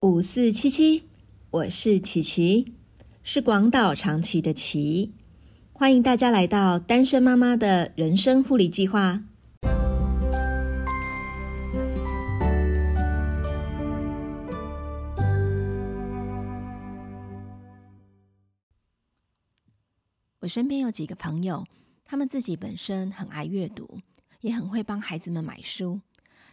五四七七，我是琪琪，是广岛长崎的琪，欢迎大家来到单身妈妈的人生护理计划。我身边有几个朋友，他们自己本身很爱阅读，也很会帮孩子们买书。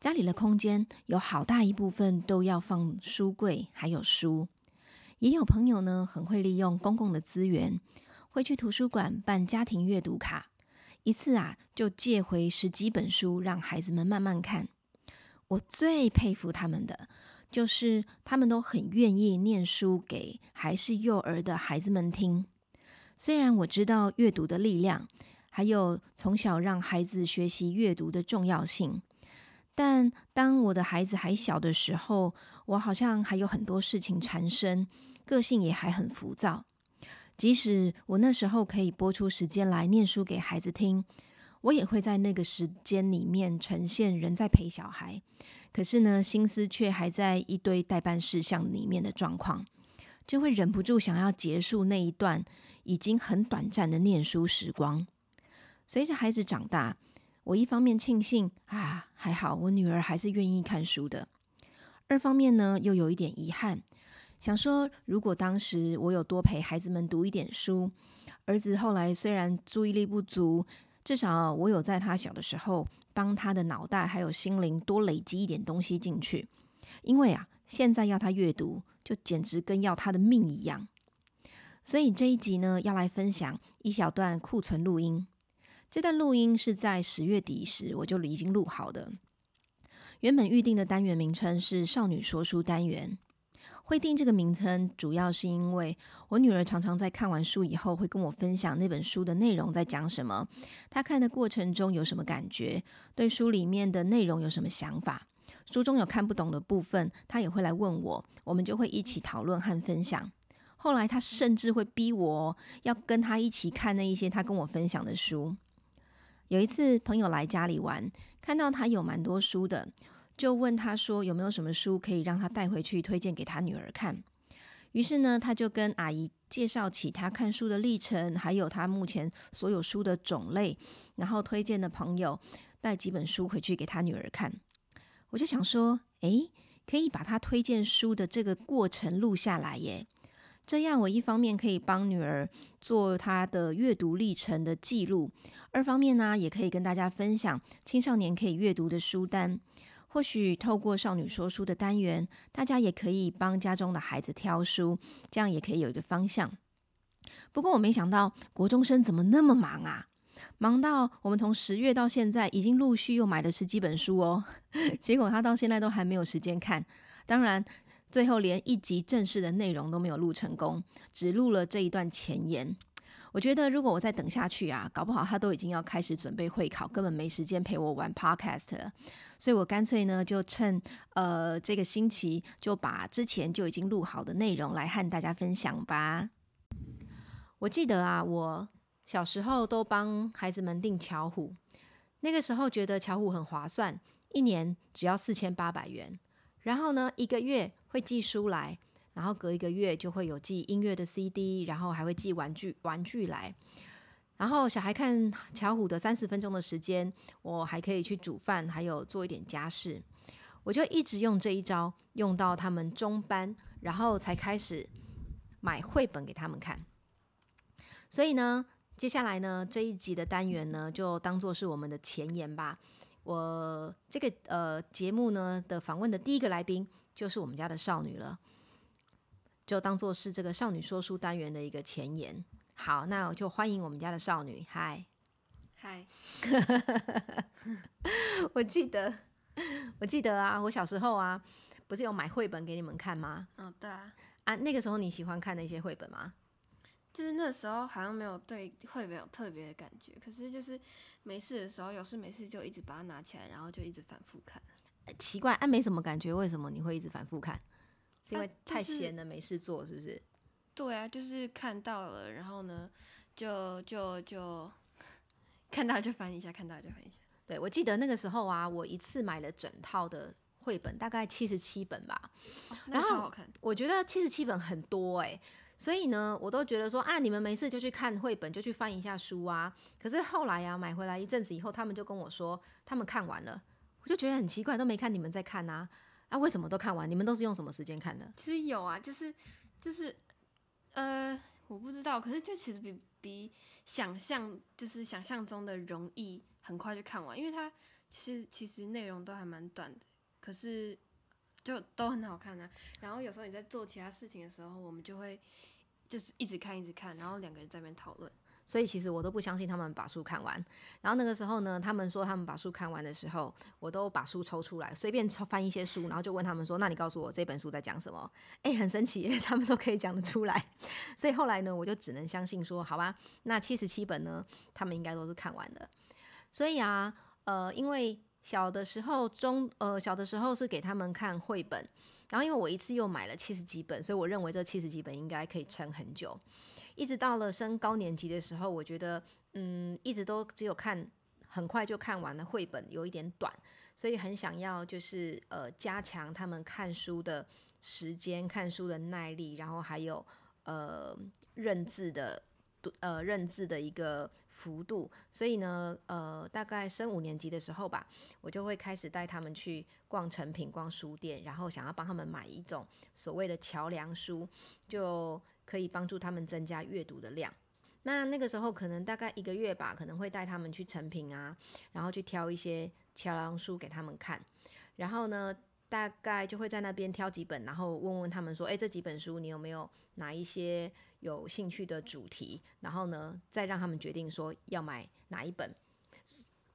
家里的空间有好大一部分都要放书柜，还有书。也有朋友呢，很会利用公共的资源，会去图书馆办家庭阅读卡，一次啊就借回十几本书，让孩子们慢慢看。我最佩服他们的，就是他们都很愿意念书给还是幼儿的孩子们听。虽然我知道阅读的力量，还有从小让孩子学习阅读的重要性。但当我的孩子还小的时候，我好像还有很多事情缠身，个性也还很浮躁。即使我那时候可以拨出时间来念书给孩子听，我也会在那个时间里面呈现人在陪小孩，可是呢，心思却还在一堆代办事项里面的状况，就会忍不住想要结束那一段已经很短暂的念书时光。随着孩子长大。我一方面庆幸啊，还好我女儿还是愿意看书的；二方面呢，又有一点遗憾，想说如果当时我有多陪孩子们读一点书，儿子后来虽然注意力不足，至少我有在他小的时候帮他的脑袋还有心灵多累积一点东西进去。因为啊，现在要他阅读，就简直跟要他的命一样。所以这一集呢，要来分享一小段库存录音。这段录音是在十月底时我就已经录好的。原本预定的单元名称是“少女说书单元”。会定这个名称，主要是因为我女儿常常在看完书以后，会跟我分享那本书的内容在讲什么，她看的过程中有什么感觉，对书里面的内容有什么想法。书中有看不懂的部分，她也会来问我，我们就会一起讨论和分享。后来她甚至会逼我要跟她一起看那一些她跟我分享的书。有一次，朋友来家里玩，看到他有蛮多书的，就问他说：“有没有什么书可以让他带回去推荐给他女儿看？”于是呢，他就跟阿姨介绍起他看书的历程，还有他目前所有书的种类，然后推荐的朋友带几本书回去给他女儿看。我就想说：“诶，可以把他推荐书的这个过程录下来耶。”这样，我一方面可以帮女儿做她的阅读历程的记录，二方面呢，也可以跟大家分享青少年可以阅读的书单。或许透过少女说书的单元，大家也可以帮家中的孩子挑书，这样也可以有一个方向。不过我没想到国中生怎么那么忙啊，忙到我们从十月到现在已经陆续又买了十几本书哦，结果他到现在都还没有时间看。当然。最后连一集正式的内容都没有录成功，只录了这一段前言。我觉得如果我再等下去啊，搞不好他都已经要开始准备会考，根本没时间陪我玩 podcast 了。所以我干脆呢，就趁呃这个星期，就把之前就已经录好的内容来和大家分享吧。我记得啊，我小时候都帮孩子们订巧虎，那个时候觉得巧虎很划算，一年只要四千八百元。然后呢，一个月会寄书来，然后隔一个月就会有寄音乐的 CD，然后还会寄玩具玩具来。然后小孩看巧虎的三十分钟的时间，我还可以去煮饭，还有做一点家事。我就一直用这一招，用到他们中班，然后才开始买绘本给他们看。所以呢，接下来呢这一集的单元呢，就当做是我们的前言吧。我这个呃节目呢的访问的第一个来宾就是我们家的少女了，就当做是这个少女说书单元的一个前言。好，那我就欢迎我们家的少女，嗨，嗨，我记得，我记得啊，我小时候啊，不是有买绘本给你们看吗？哦，对啊，啊，那个时候你喜欢看那些绘本吗？就是那时候好像没有对绘本有特别的感觉，可是就是没事的时候，有事没事就一直把它拿起来，然后就一直反复看。奇怪，啊，没什么感觉，为什么你会一直反复看？是因为太闲了，没事做，是不是？对啊，就是看到了，然后呢，就就就看到就翻一下，看到就翻一下。对，我记得那个时候啊，我一次买了整套的绘本，大概七十七本吧。那然后。我觉得七十七本很多哎、所以呢，我都觉得说啊，你们没事就去看绘本，就去翻一下书啊。可是后来啊，买回来一阵子以后，他们就跟我说他们看完了，就觉得很奇怪，都没看你们在看啊，啊，为什么都看完？你们都是用什么时间看的？其实有啊，就是就是呃，我不知道，可是就其实比比想象就是想象中的容易，很快就看完，因为它其实其实内容都还蛮短的，可是就都很好看啊。然后有时候你在做其他事情的时候，我们就会就是一直看一直看，然后两个人在那边讨论。所以其实我都不相信他们把书看完。然后那个时候呢，他们说他们把书看完的时候，我都把书抽出来，随便抽翻一些书，然后就问他们说：“那你告诉我这本书在讲什么？”哎，很神奇，他们都可以讲得出来。所以后来呢，我就只能相信说，好吧，那七十七本呢，他们应该都是看完的。所以啊，呃，因为小的时候中呃小的时候是给他们看绘本，然后因为我一次又买了七十几本，所以我认为这七十几本应该可以撑很久。一直到了升高年级的时候，我觉得嗯，一直都只有看很快就看完了绘本，有一点短，所以很想要就是呃加强他们看书的时间、看书的耐力，然后还有呃认字的呃认字的一个幅度。所以呢，呃，大概升五年级的时候吧，我就会开始带他们去逛成品、逛书店，然后想要帮他们买一种所谓的桥梁书，就可以帮助他们增加阅读的量。那那个时候可能大概一个月吧，可能会带他们去成品啊，然后去挑一些桥梁书给他们看，然后呢，大概就会在那边挑几本，然后问问他们说，诶，这几本书你有没有哪一些有兴趣的主题？然后呢，再让他们决定说要买哪一本。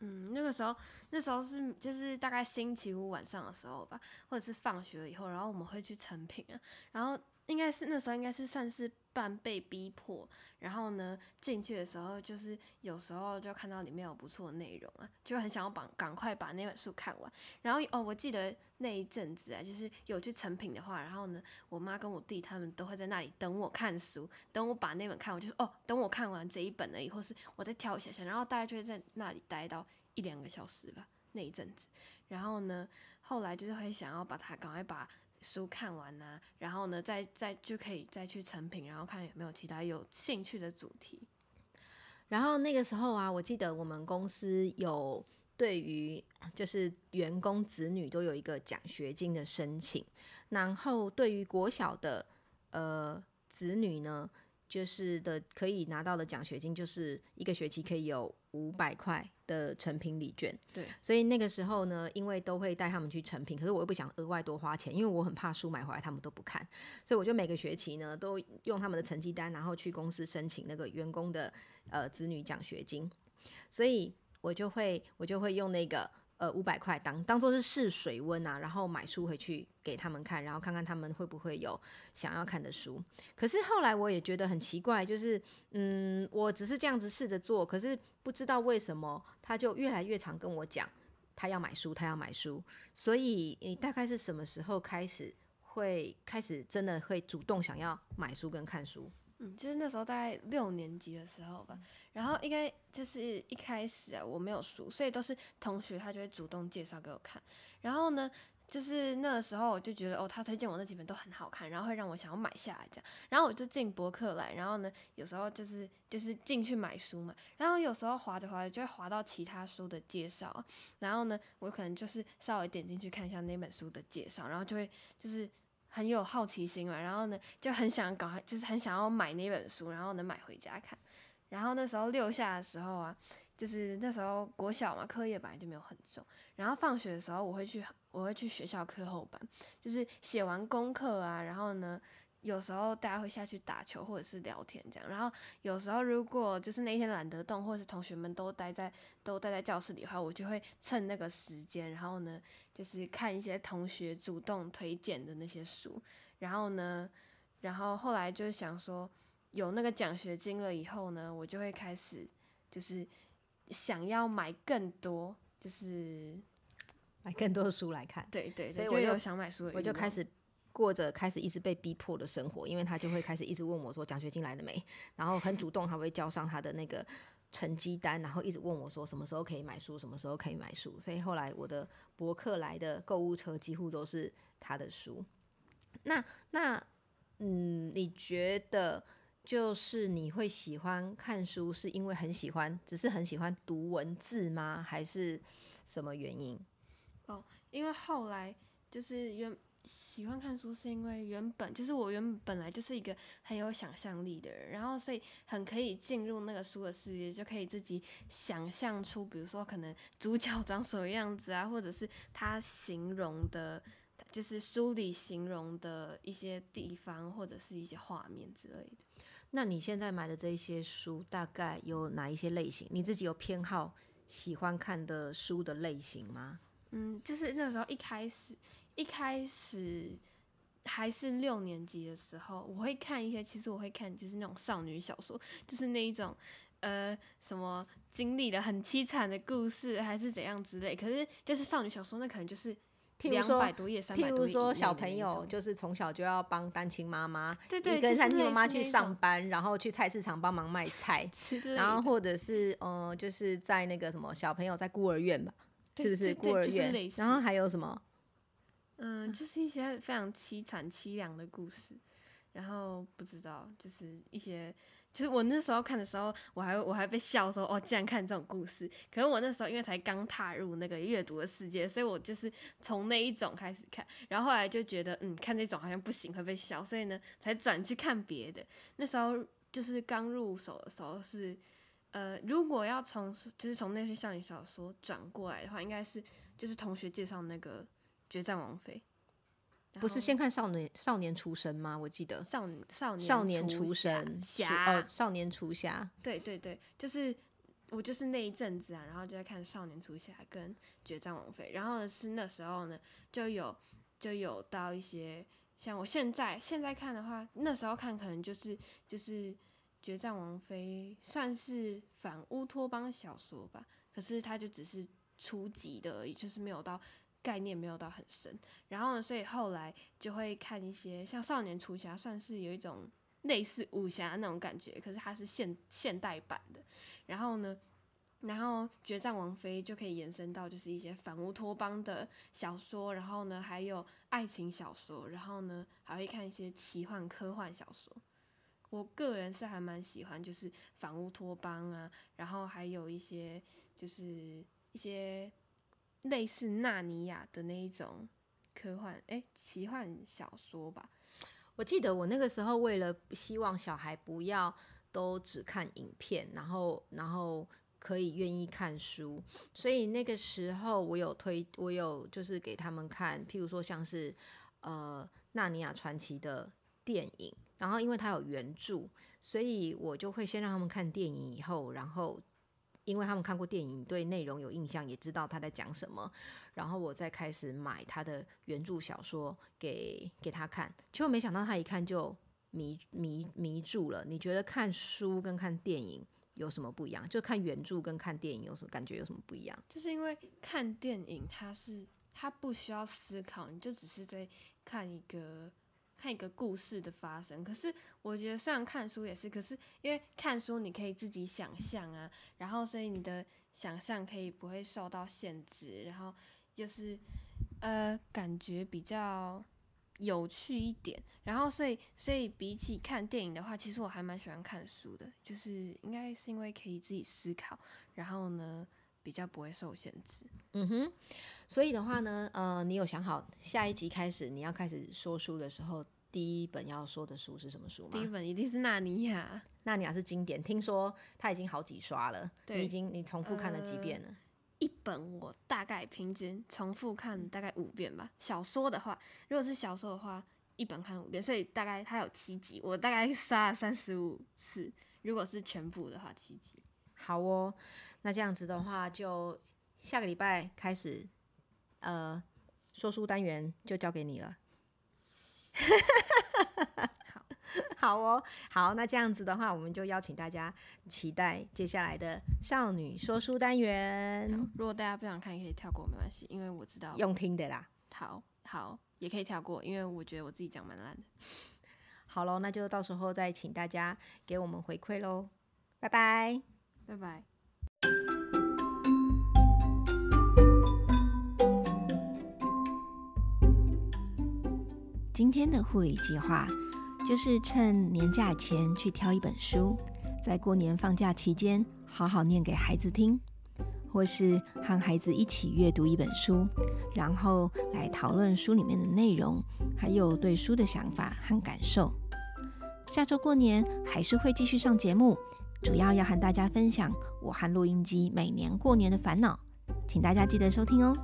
嗯，那个时候，那时候是就是大概星期五晚上的时候吧，或者是放学了以后，然后我们会去成品啊，然后应该是那时候应该是算是半被逼迫，然后呢进去的时候，就是有时候就看到里面有不错的内容啊，就很想要把赶快把那本书看完。然后哦，我记得那一阵子啊，就是有去成品的话，然后呢，我妈跟我弟他们都会在那里等我看书，等我把那本看完，就是哦，等我看完这一本而已，或是我再挑一下下，然后大概就会在那里待到一两个小时吧，那一阵子。然后呢，后来就是会想要把它赶快把书看完呐、然后呢，再再就可以再去成品，然后看有没有其他有兴趣的主题。然后那个时候啊，我记得我们公司有对于就是员工子女都有一个奖学金的申请，然后对于国小的呃子女呢，就是的可以拿到的奖学金就是一个学期可以有五百块的成品礼券。对，所以那个时候呢，因为都会带他们去成品，可是我又不想额外多花钱，因为我很怕书买回来他们都不看，所以我就每个学期呢都用他们的成绩单，然后去公司申请那个员工的呃子女奖学金，所以我就会我就会用那个呃五百块当当做是试水温啊，然后买书回去给他们看，然后看看他们会不会有想要看的书。可是后来我也觉得很奇怪，就是嗯，我只是这样子试着做，可是不知道为什么他就越来越常跟我讲他要买书，他要买书。所以你大概是什么时候开始会开始真的会主动想要买书跟看书？嗯，就是那时候大概六年级的时候吧，然后应该就是一开始啊，我没有书，所以都是同学他就会主动介绍给我看。然后呢，就是那个时候我就觉得哦，他推荐我那几本都很好看，然后会让我想要买下来这样。然后我就进博客来，然后呢，有时候就是就是进去买书嘛，然后有时候划着划着就会划到其他书的介绍啊，然后呢，我可能就是稍微点进去看一下那本书的介绍，然后就会就是。很有好奇心嘛，然后呢就很想搞，就是很想要买那本书，然后能买回家看。然后那时候六下的时候啊，就是那时候国小嘛，课业本来就没有很重。然后放学的时候，我会去我会去学校课后班，就是写完功课啊，然后呢，有时候大家会下去打球或者是聊天这样。然后有时候如果就是那一天懒得动，或者是同学们都待在都待在教室里的话，我就会趁那个时间，然后呢，就是看一些同学主动推荐的那些书。然后呢，然后后来就想说，有那个奖学金了以后呢，我就会开始就是想要买更多，就是买更多的书来看，对对对，所以我就想买书我就开始过着开始一直被逼迫的生活，因为他就会开始一直问我说奖学金来了没，然后很主动，他会交上他的那个成绩单，然后一直问我说什么时候可以买书，什么时候可以买书。所以后来我的博客来的购物车几乎都是他的书。那那嗯，你觉得就是你会喜欢看书，是因为很喜欢，只是很喜欢读文字吗？还是什么原因？哦，因为后来就是原喜欢看书，是因为原本就是我原本来就是一个很有想象力的人，然后所以很可以进入那个书的世界，就可以自己想象出，比如说可能主角长什么样子啊，或者是他形容的。就是书里形容的一些地方，或者是一些画面之类的。那你现在买的这些书，大概有哪一些类型？你自己有偏好喜欢看的书的类型吗？嗯，就是那时候一开始，一开始还是六年级的时候，我会看一些，其实我会看就是那种少女小说，就是那一种呃什么经历了很凄惨的故事，还是怎样之类。可是就是少女小说，那可能就是。譬如说，譬如说，小朋友就是从小就要帮单亲妈妈，对对，跟单亲妈妈去上班，然后去菜市场帮忙卖菜，然后或者是呃，就是在那个什么小朋友在孤儿院吧，是不是孤儿院？然后还有什么？嗯，就是一些非常凄惨凄凉的故事，然后不知道，就是一些。就是我那时候看的时候，我还我还被笑说哦，竟然看这种故事。可是我那时候因为才刚踏入那个阅读的世界，所以我就是从那一种开始看，然后后来就觉得嗯，看这种好像不行，会被笑，所以呢才转去看别的。那时候就是刚入手的时候是，呃，如果要从就是从那些少女小说转过来的话，应该是就是同学介绍那个《决战王妃》。不是先看少年少年出生吗？我记得少少年少年出生侠哦，少年出侠。对对对，就是我就是那一阵子啊，然后就在看少年出侠跟决战王妃，然后是那时候呢就有就有到一些像我现在现在看的话，那时候看可能就是就是决战王妃算是反乌托邦小说吧，可是它就只是初级的而已，就是没有到。概念没有到很深，然后呢，所以后来就会看一些像《少年出侠》，算是有一种类似武侠那种感觉，可是它是现现代版的。然后呢，然后《决战王妃》就可以延伸到就是一些反乌托邦的小说，然后呢，还有爱情小说，然后呢，还会看一些奇幻科幻小说。我个人是还蛮喜欢，就是反乌托邦啊，然后还有一些就是一些。类似纳尼亚的那一种科幻哎奇幻小说吧。我记得我那个时候为了希望小孩不要都只看影片，然后然后可以愿意看书，所以那个时候我有推我有就是给他们看，譬如说像是呃纳尼亚传奇的电影，然后因为它有原著，所以我就会先让他们看电影，以后然后。因为他们看过电影，对内容有印象，也知道他在讲什么，然后我再开始买他的原著小说给给他看，结果没想到他一看就迷迷迷住了。你觉得看书跟看电影有什么不一样？就看原著跟看电影有什么感觉有什么不一样？就是因为看电影，它是它不需要思考，你就只是在看一个。看一个故事的发生，可是我觉得虽然看书也是，可是因为看书你可以自己想象啊，然后所以你的想象可以不会受到限制，然后就是呃感觉比较有趣一点，然后所以所以比起看电影的话，其实我还蛮喜欢看书的，就是应该是因为可以自己思考，然后呢比较不会受限制。嗯哼，所以的话呢，呃，你有想好下一集开始你要开始说书的时候，第一本要说的书是什么书吗？第一本一定是《纳尼亚》。纳尼亚是经典，听说它已经好几刷了。你已经你重复看了几遍了？一本我大概平均重复看大概五遍吧。小说的话，如果是小说的话，一本看五遍，所以大概它有七集，我大概刷了三十五次。如果是全部的话，七集。好哦，那这样子的话就。下个礼拜开始，呃，说书单元就交给你了。好，好哦，好，那这样子的话，我们就邀请大家期待接下来的少女说书单元。如果大家不想看，也可以跳过，没关系，因为我知道用听的啦。好，好，也可以跳过，因为我觉得我自己讲蛮烂的。好喽，那就到时候再请大家给我们回馈喽，拜拜。拜拜。今天的护理计划就是趁年假前去挑一本书，在过年放假期间好好念给孩子听，或是和孩子一起阅读一本书，然后来讨论书里面的内容，还有对书的想法和感受。下周过年还是会继续上节目，主要要和大家分享我和录音机每年过年的烦恼，请大家记得收听哦。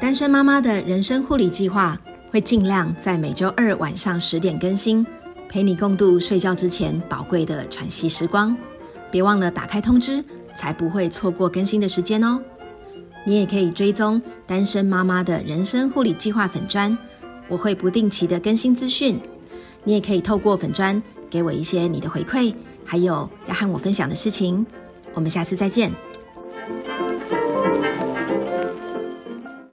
单身妈妈的人生护理计划会尽量在每周二晚上十点更新，陪你共度睡觉之前宝贵的喘息时光。别忘了打开通知，才不会错过更新的时间哦。你也可以追踪单身妈妈的人生护理计划粉砖，我会不定期的更新资讯。你也可以透过粉砖给我一些你的回馈，还有要和我分享的事情。我们下次再见。